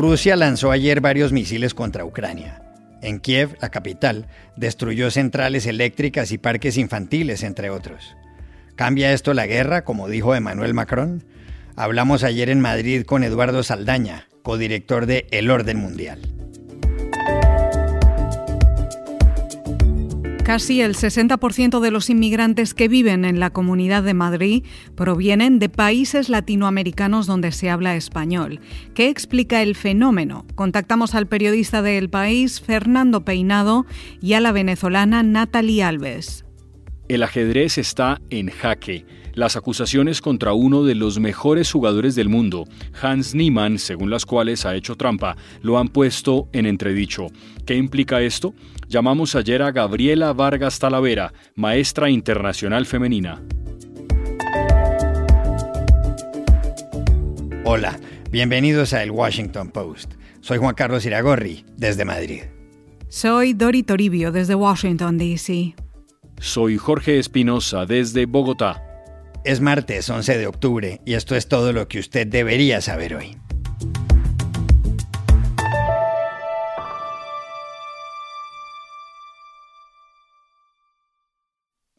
Rusia lanzó ayer varios misiles contra Ucrania. En Kiev, la capital, destruyó centrales eléctricas y parques infantiles, entre otros. ¿Cambia esto la guerra, como dijo Emmanuel Macron? Hablamos ayer en Madrid con Eduardo Saldaña, codirector de El Orden Mundial. Casi el 60% de los inmigrantes que viven en la Comunidad de Madrid provienen de países latinoamericanos donde se habla español. ¿Qué explica el fenómeno? Contactamos al periodista de El País, Fernando Peinado, y a la venezolana Natalie Alves. El ajedrez está en jaque. Las acusaciones contra uno de los mejores jugadores del mundo, Hans Niemann, según las cuales ha hecho trampa, lo han puesto en entredicho. ¿Qué implica esto? Llamamos ayer a Gabriela Vargas Talavera, maestra internacional femenina. Hola, bienvenidos a El Washington Post. Soy Juan Carlos Iragorri, desde Madrid. Soy Dori Toribio, desde Washington, D.C. Soy Jorge Espinosa, desde Bogotá. Es martes 11 de octubre y esto es todo lo que usted debería saber hoy.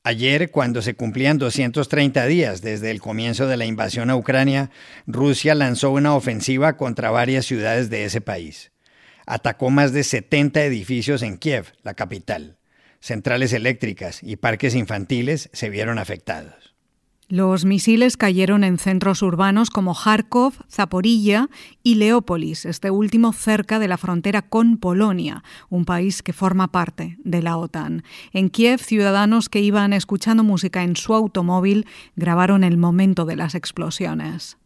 Ayer, cuando se cumplían 230 días desde el comienzo de la invasión a Ucrania, Rusia lanzó una ofensiva contra varias ciudades de ese país. Atacó más de 70 edificios en Kiev, la capital. Centrales eléctricas y parques infantiles se vieron afectados. Los misiles cayeron en centros urbanos como Kharkov, Zaporilla y Leópolis, este último cerca de la frontera con Polonia, un país que forma parte de la OTAN. En Kiev, ciudadanos que iban escuchando música en su automóvil grabaron el momento de las explosiones.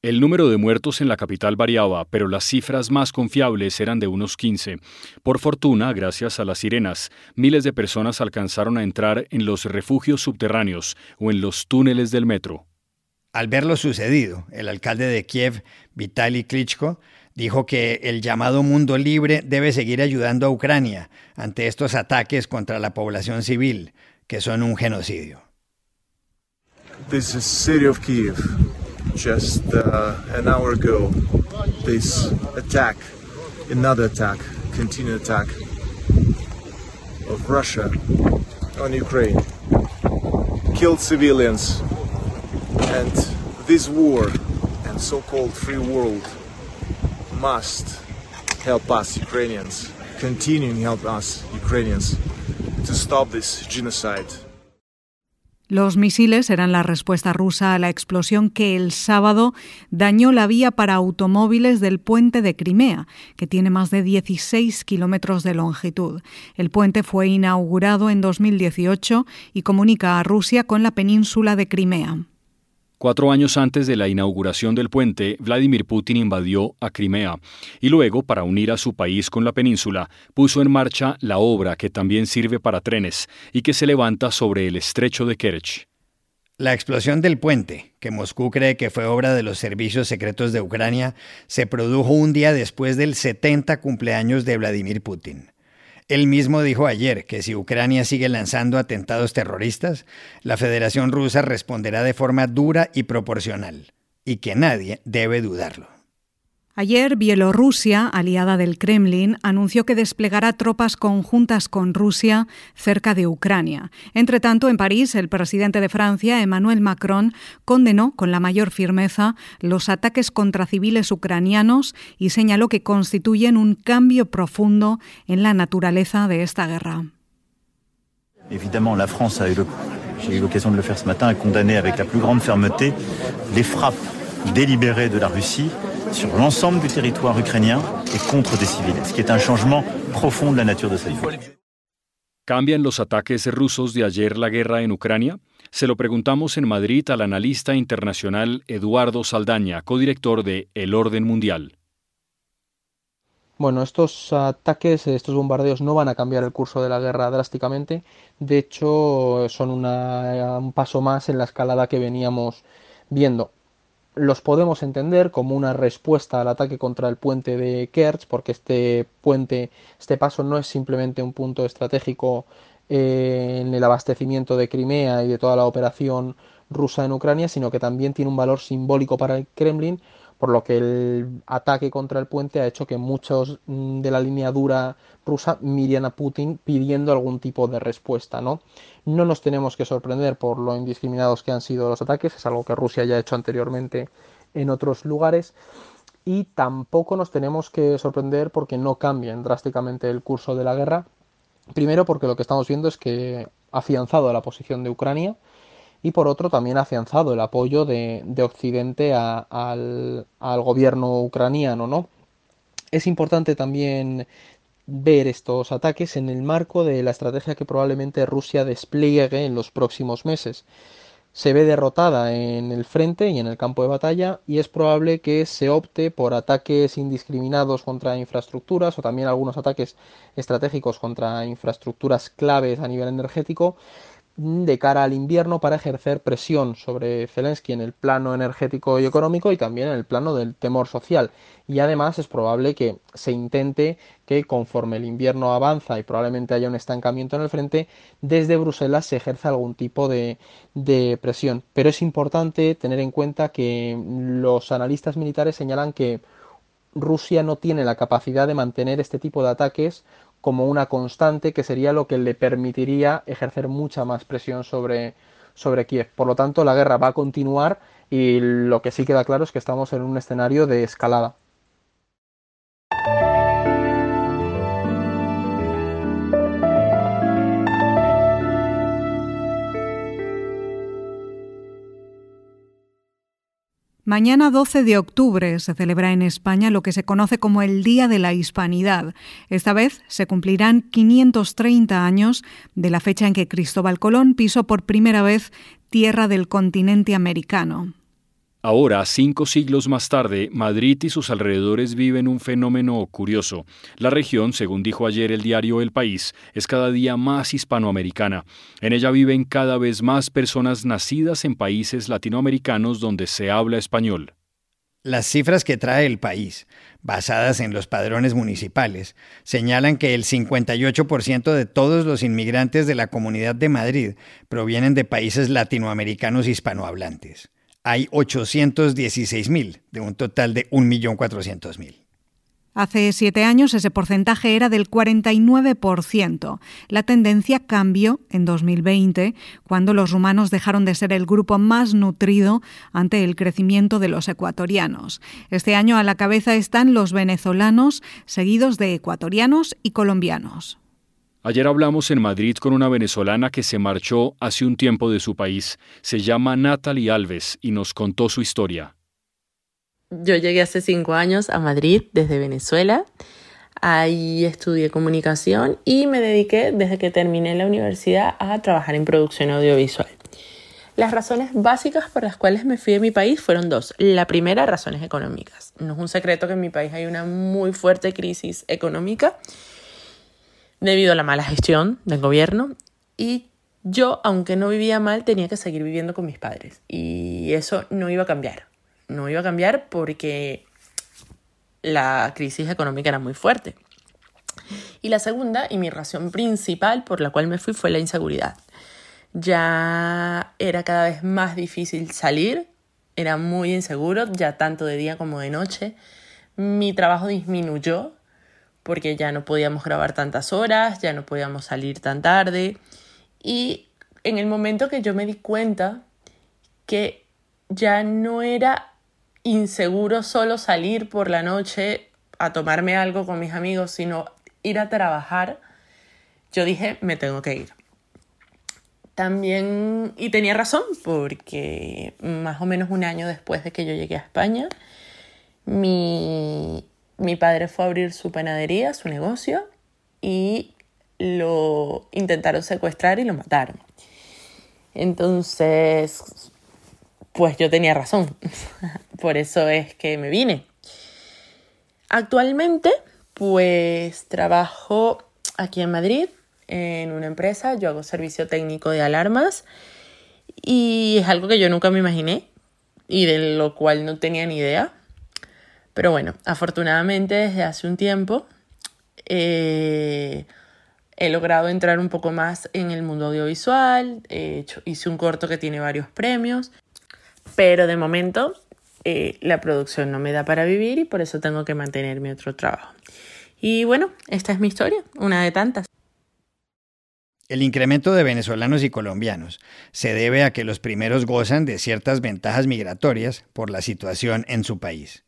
El número de muertos en la capital variaba, pero las cifras más confiables eran de unos 15. Por fortuna, gracias a las sirenas, miles de personas alcanzaron a entrar en los refugios subterráneos o en los túneles del metro. Al ver lo sucedido, el alcalde de Kiev, Vitaly Klitschko, dijo que el llamado mundo libre debe seguir ayudando a Ucrania ante estos ataques contra la población civil, que son un genocidio. This is city of Kiev. Just uh, an hour ago, this attack, another attack, continued attack of Russia on Ukraine, killed civilians, and this war and so-called free world must help us Ukrainians, continuing to help us Ukrainians to stop this genocide. Los misiles eran la respuesta rusa a la explosión que el sábado dañó la vía para automóviles del puente de Crimea, que tiene más de 16 kilómetros de longitud. El puente fue inaugurado en 2018 y comunica a Rusia con la península de Crimea. Cuatro años antes de la inauguración del puente, Vladimir Putin invadió a Crimea y luego, para unir a su país con la península, puso en marcha la obra que también sirve para trenes y que se levanta sobre el estrecho de Kerch. La explosión del puente, que Moscú cree que fue obra de los servicios secretos de Ucrania, se produjo un día después del 70 cumpleaños de Vladimir Putin. Él mismo dijo ayer que si Ucrania sigue lanzando atentados terroristas, la Federación Rusa responderá de forma dura y proporcional, y que nadie debe dudarlo. Ayer, Bielorrusia, aliada del Kremlin, anunció que desplegará tropas conjuntas con Rusia cerca de Ucrania. Entre tanto, en París, el presidente de Francia, Emmanuel Macron, condenó con la mayor firmeza los ataques contra civiles ucranianos y señaló que constituyen un cambio profundo en la naturaleza de esta guerra. Évidemment, la France a eu l'occasion de le faire ce matin, a condamné avec la plus grande fermeté les frappes délibérées de la Russie sur l'ensemble du territoire ukrainien et contre des civils, ce qui est un changement profond de la nature de cette guerre. ¿Cambian los ataques rusos de ayer la guerra en Ucrania? Se lo preguntamos en Madrid al analista internacional Eduardo Saldaña, codirector de El Orden Mundial. Bueno, estos ataques, estos bombardeos no van a cambiar el curso de la guerra drásticamente. De hecho, son un paso más en la escalada que veníamos viendo. Los podemos entender como una respuesta al ataque contra el puente de Kerch, porque este puente, este paso no es simplemente un punto estratégico eh, en el abastecimiento de Crimea y de toda la operación rusa en Ucrania, sino que también tiene un valor simbólico para el Kremlin, por lo que el ataque contra el puente ha hecho que muchos mm, de la línea dura rusa miren a Putin pidiendo algún tipo de respuesta, ¿no? No nos tenemos que sorprender por lo indiscriminados que han sido los ataques, es algo que Rusia ya ha hecho anteriormente en otros lugares y tampoco nos tenemos que sorprender porque no cambien drásticamente el curso de la guerra. Primero porque lo que estamos viendo es que ha afianzado la posición de Ucrania, y por otro también ha afianzado el apoyo de, Occidente al, gobierno ucraniano, ¿no? Es importante también ver estos ataques en el marco de la estrategia que probablemente Rusia despliegue en los próximos meses. Se ve derrotada en el frente y en el campo de batalla y es probable que se opte por ataques indiscriminados contra infraestructuras o también algunos ataques estratégicos contra infraestructuras claves a nivel energético de cara al invierno para ejercer presión sobre Zelensky en el plano energético y económico y también en el plano del temor social. Y además es probable que se intente que conforme el invierno avanza y probablemente haya un estancamiento en el frente, desde Bruselas se ejerza algún tipo de, de presión. Pero es importante tener en cuenta que los analistas militares señalan que Rusia no tiene la capacidad de mantener este tipo de ataques como una constante que sería lo que le permitiría ejercer mucha más presión sobre, sobre Kiev. Por lo tanto, la guerra va a continuar y lo que sí queda claro es que estamos en un escenario de escalada. Mañana 12 de octubre se celebra en España lo que se conoce como el Día de la Hispanidad. Esta vez se cumplirán 530 años de la fecha en que Cristóbal Colón pisó por primera vez tierra del continente americano. Ahora, cinco siglos más tarde, Madrid y sus alrededores viven un fenómeno curioso. La región, según dijo ayer el diario El País, es cada día más hispanoamericana. En ella viven cada vez más personas nacidas en países latinoamericanos donde se habla español. Las cifras que trae el país, basadas en los padrones municipales, señalan que el 58% de todos los inmigrantes de la Comunidad de Madrid provienen de países latinoamericanos hispanohablantes hay 816.000 de un total de 1.400.000. Hace siete años ese porcentaje era del 49%. La tendencia cambió en 2020, cuando los rumanos dejaron de ser el grupo más nutrido ante el crecimiento de los ecuatorianos. Este año a la cabeza están los venezolanos, seguidos de ecuatorianos y colombianos. Ayer hablamos en Madrid con una venezolana que se marchó hace un tiempo de su país. Se llama Natalie Alves y nos contó su historia. Yo llegué hace cinco años a Madrid desde Venezuela. Ahí estudié comunicación y me dediqué desde que terminé la universidad a trabajar en producción audiovisual. Las razones básicas por las cuales me fui de mi país fueron dos. La primera, razones económicas. No es un secreto que en mi país hay una muy fuerte crisis económica debido a la mala gestión del gobierno y yo, aunque no vivía mal, tenía que seguir viviendo con mis padres y eso no iba a cambiar. No iba a cambiar porque la crisis económica era muy fuerte. Y la segunda, y mi razón principal por la cual me fui, fue la inseguridad. Ya era cada vez más difícil salir, era muy inseguro, ya tanto de día como de noche. Mi trabajo disminuyó porque ya no podíamos grabar tantas horas, ya no podíamos salir tan tarde. Y en el momento que yo me di cuenta que ya no era inseguro solo salir por la noche a tomarme algo con mis amigos, sino ir a trabajar, yo dije, me tengo que ir. También, y tenía razón, porque más o menos un año después de que yo llegué a España, mi mi padre fue a abrir su panadería, su negocio, y lo intentaron secuestrar y lo mataron. Entonces, pues yo tenía razón. Por eso es que me vine. Actualmente, Pues trabajo aquí en Madrid, en una empresa, yo hago servicio técnico de alarmas y es algo que yo nunca me imaginé y de lo cual no tenía ni idea. Pero bueno, afortunadamente desde hace un tiempo eh, he logrado entrar un poco más en el mundo audiovisual, hice un corto que tiene varios premios, pero de momento eh, la producción no me da para vivir y por eso tengo que mantenerme otro trabajo. Y bueno, esta es mi historia, una de tantas. El incremento de venezolanos y colombianos se debe a que los primeros gozan de ciertas ventajas migratorias por la situación en su país.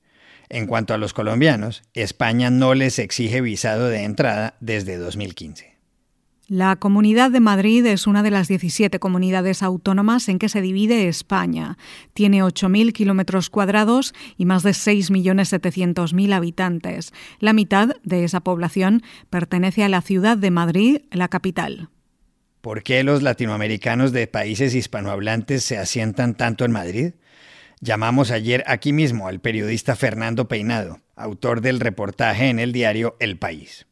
En cuanto a los colombianos, España no les exige visado de entrada desde 2015. La Comunidad de Madrid es una de las 17 comunidades autónomas en que se divide España. Tiene 8.000 kilómetros cuadrados y más de 6.700.000 habitantes. La mitad de esa población pertenece a la ciudad de Madrid, la capital. ¿Por qué los latinoamericanos de países hispanohablantes se asientan tanto en Madrid? Llamamos ayer aquí mismo al periodista Fernando Peinado, autor del reportaje en el diario El País.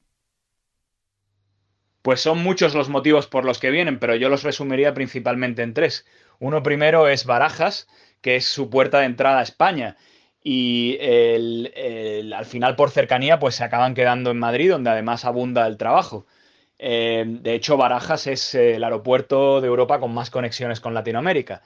Pues son muchos los motivos por los que vienen, pero yo los resumiría principalmente en tres. Uno primero es Barajas, que es su puerta de entrada a España. Y al final, por cercanía, pues se acaban quedando en Madrid, donde además abunda el trabajo. Eh, de hecho, Barajas es el aeropuerto de Europa con más conexiones con Latinoamérica.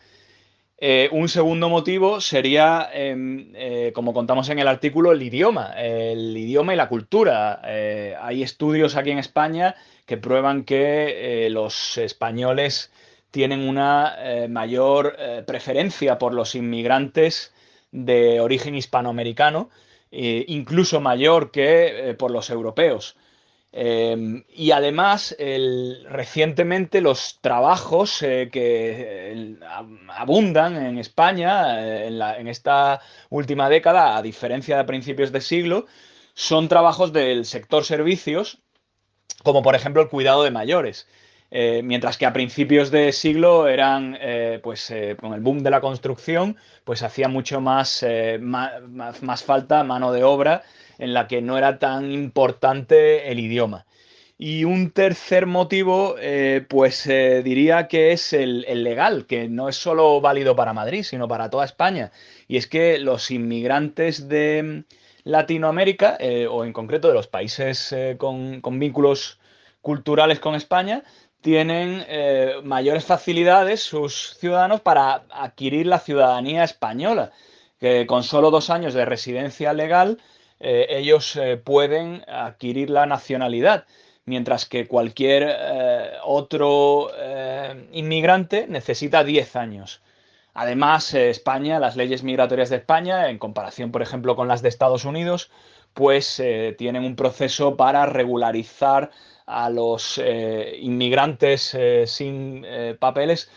Eh, un segundo motivo sería, em, eh, como contamos en el artículo, el idioma, el idioma y la cultura. Eh, hay estudios aquí en España que prueban que los españoles tienen una mayor preferencia por los inmigrantes de origen hispanoamericano, incluso mayor que por los europeos. Em, y además, recientemente los trabajos eh, que abundan en España eh, en, esta última década, a diferencia de principios de siglo, son trabajos del sector servicios, como por ejemplo el cuidado de mayores. Eh, mientras que a principios de siglo eran, pues con el boom de la construcción, pues hacía mucho más, más falta mano de obra en la que no era tan importante el idioma. Y un tercer motivo, eh, pues eh, diría que es el, legal, que no es solo válido para Madrid, sino para toda España. Y es que los inmigrantes de Latinoamérica, eh, o en concreto de los países con, con, vínculos culturales con España, tienen mayores facilidades sus ciudadanos para adquirir la ciudadanía española, que con solo dos años de residencia legal eh, ellos eh, pueden adquirir la nacionalidad, mientras que cualquier eh, otro inmigrante necesita 10 años. Además, España, las leyes migratorias de España, en comparación, por ejemplo, con las de Estados Unidos, pues tienen un proceso para regularizar a los inmigrantes sin papeles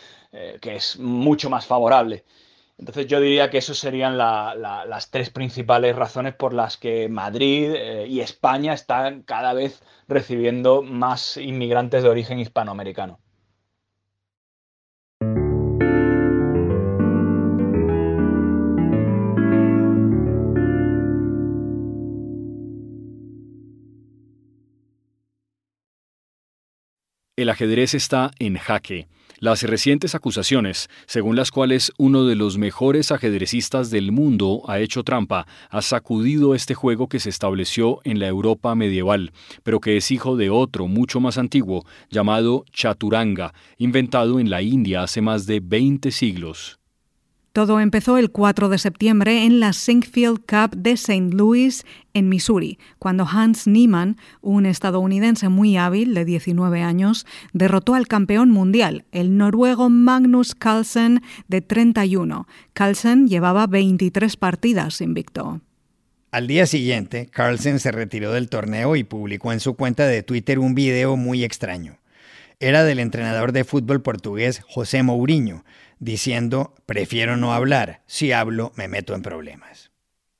que es mucho más favorable. Entonces yo diría que esas serían las tres principales razones por las que Madrid eh, y España están cada vez recibiendo más inmigrantes de origen hispanoamericano. El ajedrez está en jaque. Las recientes acusaciones, según las cuales uno de los mejores ajedrecistas del mundo ha hecho trampa, ha sacudido este juego que se estableció en la Europa medieval, pero que es hijo de otro mucho más antiguo, llamado Chaturanga, inventado en la India hace más de 20 siglos. Todo empezó el 4 de septiembre en la Sinkfield Cup de St. Louis, en Missouri, cuando Hans Niemann, un estadounidense muy hábil de 19 años, derrotó al campeón mundial, el noruego Magnus Carlsen, de 31. Carlsen llevaba 23 partidas invicto. Al día siguiente, Carlsen se retiró del torneo y publicó en su cuenta de Twitter un video muy extraño. Era del entrenador de fútbol portugués José Mourinho, diciendo, prefiero no hablar, si hablo me meto en problemas.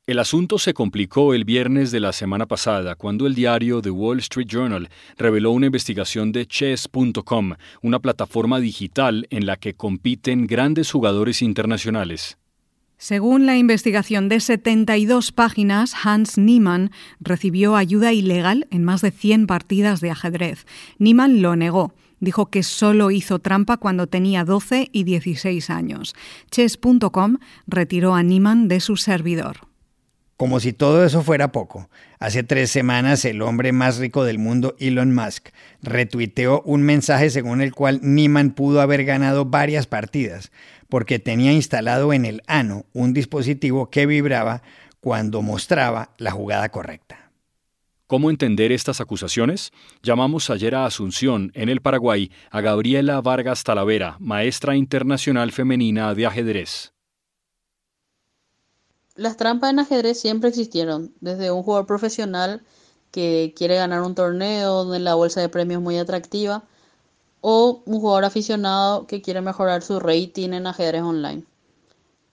El asunto se complicó el viernes de la semana pasada cuando el diario The Wall Street Journal reveló una investigación de chess.com, una plataforma digital en la que compiten grandes jugadores internacionales. Según la investigación de 72 páginas, Hans Niemann recibió ayuda ilegal en más de 100 partidas de ajedrez. Niemann lo negó. Dijo que solo hizo trampa cuando tenía 12 y 16 años. Chess.com retiró a Niemann de su servidor. Como si todo eso fuera poco, hace tres semanas el hombre más rico del mundo, Elon Musk, retuiteó un mensaje según el cual Niemann pudo haber ganado varias partidas, porque tenía instalado en el ano un dispositivo que vibraba cuando mostraba la jugada correcta. ¿Cómo entender estas acusaciones? Llamamos ayer a Asunción, en el Paraguay, a Gabriela Vargas Talavera, maestra internacional femenina de ajedrez. Las trampas en ajedrez siempre existieron, desde un jugador profesional que quiere ganar un torneo donde la bolsa de premios es muy atractiva, o un jugador aficionado que quiere mejorar su rating en ajedrez online.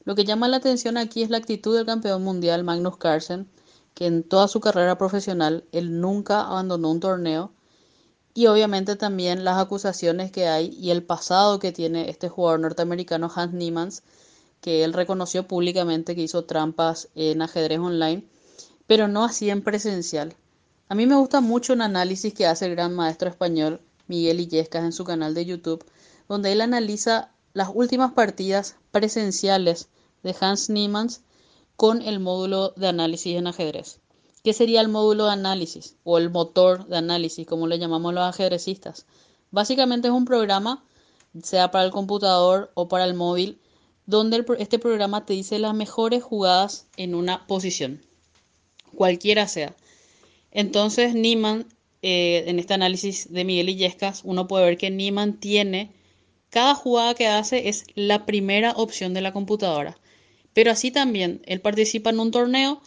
Lo que llama la atención aquí es la actitud del campeón mundial Magnus Carlsen, que en toda su carrera profesional él nunca abandonó un torneo, y obviamente también las acusaciones que hay y el pasado que tiene este jugador norteamericano Hans Niemann, que él reconoció públicamente que hizo trampas en ajedrez online, pero no así en presencial. A mí me gusta mucho un análisis que hace el gran maestro español Miguel Illescas en su canal de YouTube, donde él analiza las últimas partidas presenciales de Hans Niemann con el módulo de análisis en ajedrez. ¿Qué sería el módulo de análisis o el motor de análisis, como le llamamos los ajedrecistas? Básicamente es un programa, sea para el computador o para el móvil, donde este programa te dice las mejores jugadas en una posición, cualquiera sea. Entonces, Niemann, eh, en este análisis de Miguel Illescas, uno puede ver que Niemann tiene, cada jugada que hace es la primera opción de la computadora. Pero así también, él participa en un torneo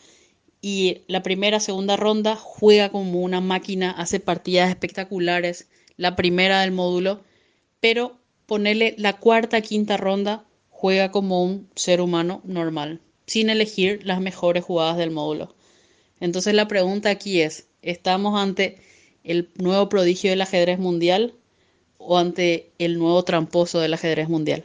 y la primera, segunda ronda juega como una máquina, hace partidas espectaculares, la primera del módulo, pero ponerle la cuarta, quinta ronda juega como un ser humano normal, sin elegir las mejores jugadas del módulo. Entonces la pregunta aquí es, ¿estamos ante el nuevo prodigio del ajedrez mundial o ante el nuevo tramposo del ajedrez mundial?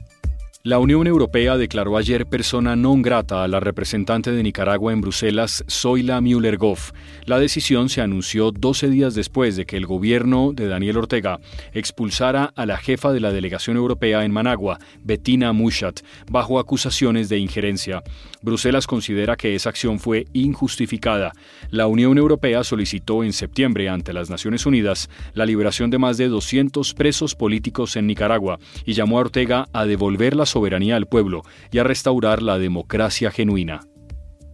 La Unión Europea declaró ayer persona non grata a la representante de Nicaragua en Bruselas, Zoila Müller-Goff. La decisión se anunció 12 días después de que el gobierno de Daniel Ortega expulsara a la jefa de la delegación europea en Managua, Bettina Mushat, bajo acusaciones de injerencia. Bruselas considera que esa acción fue injustificada. La Unión Europea solicitó en septiembre ante las Naciones Unidas la liberación de más de 200 presos políticos en Nicaragua y llamó a Ortega a devolver las soberanía al pueblo y a restaurar la democracia genuina.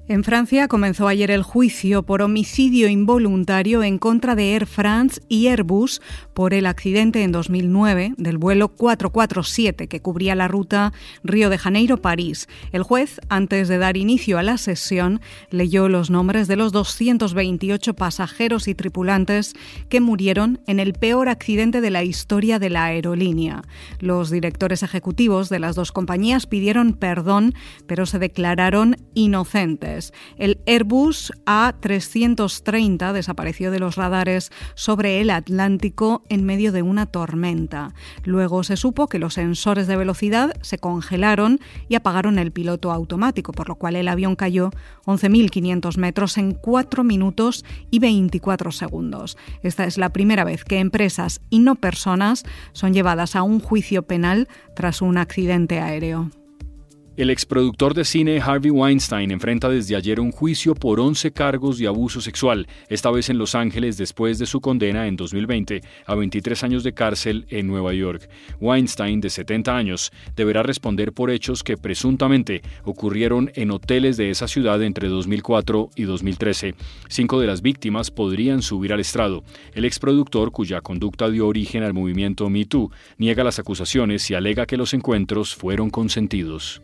En Francia comenzó ayer el juicio por homicidio involuntario en contra de Air France y Airbus por el accidente en 2009 del vuelo 447 que cubría la ruta Río de Janeiro-París. El juez, antes de dar inicio a la sesión, leyó los nombres de los 228 pasajeros y tripulantes que murieron en el peor accidente de la historia de la aerolínea. Los directores ejecutivos de las dos compañías pidieron perdón, pero se declararon inocentes. El Airbus A330 desapareció de los radares sobre el Atlántico en medio de una tormenta. Luego se supo que los sensores de velocidad se congelaron y apagaron el piloto automático, por lo cual el avión cayó 11.500 metros en 4 minutos y 24 segundos. Esta es la primera vez que empresas y no personas son llevadas a un juicio penal tras un accidente aéreo. El exproductor de cine Harvey Weinstein enfrenta desde ayer un juicio por 11 cargos de abuso sexual, esta vez en Los Ángeles después de su condena en 2020 a 23 años de cárcel en Nueva York. Weinstein, de 70 años, deberá responder por hechos que presuntamente ocurrieron en hoteles de esa ciudad entre 2004 y 2013. Cinco de las víctimas podrían subir al estrado. El exproductor, cuya conducta dio origen al movimiento Me Too, niega las acusaciones y alega que los encuentros fueron consentidos.